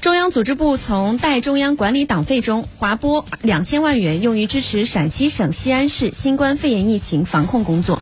中央组织部从代中央管理党费中划拨两千万元用于支持陕西省西安市新冠肺炎疫情防控工作。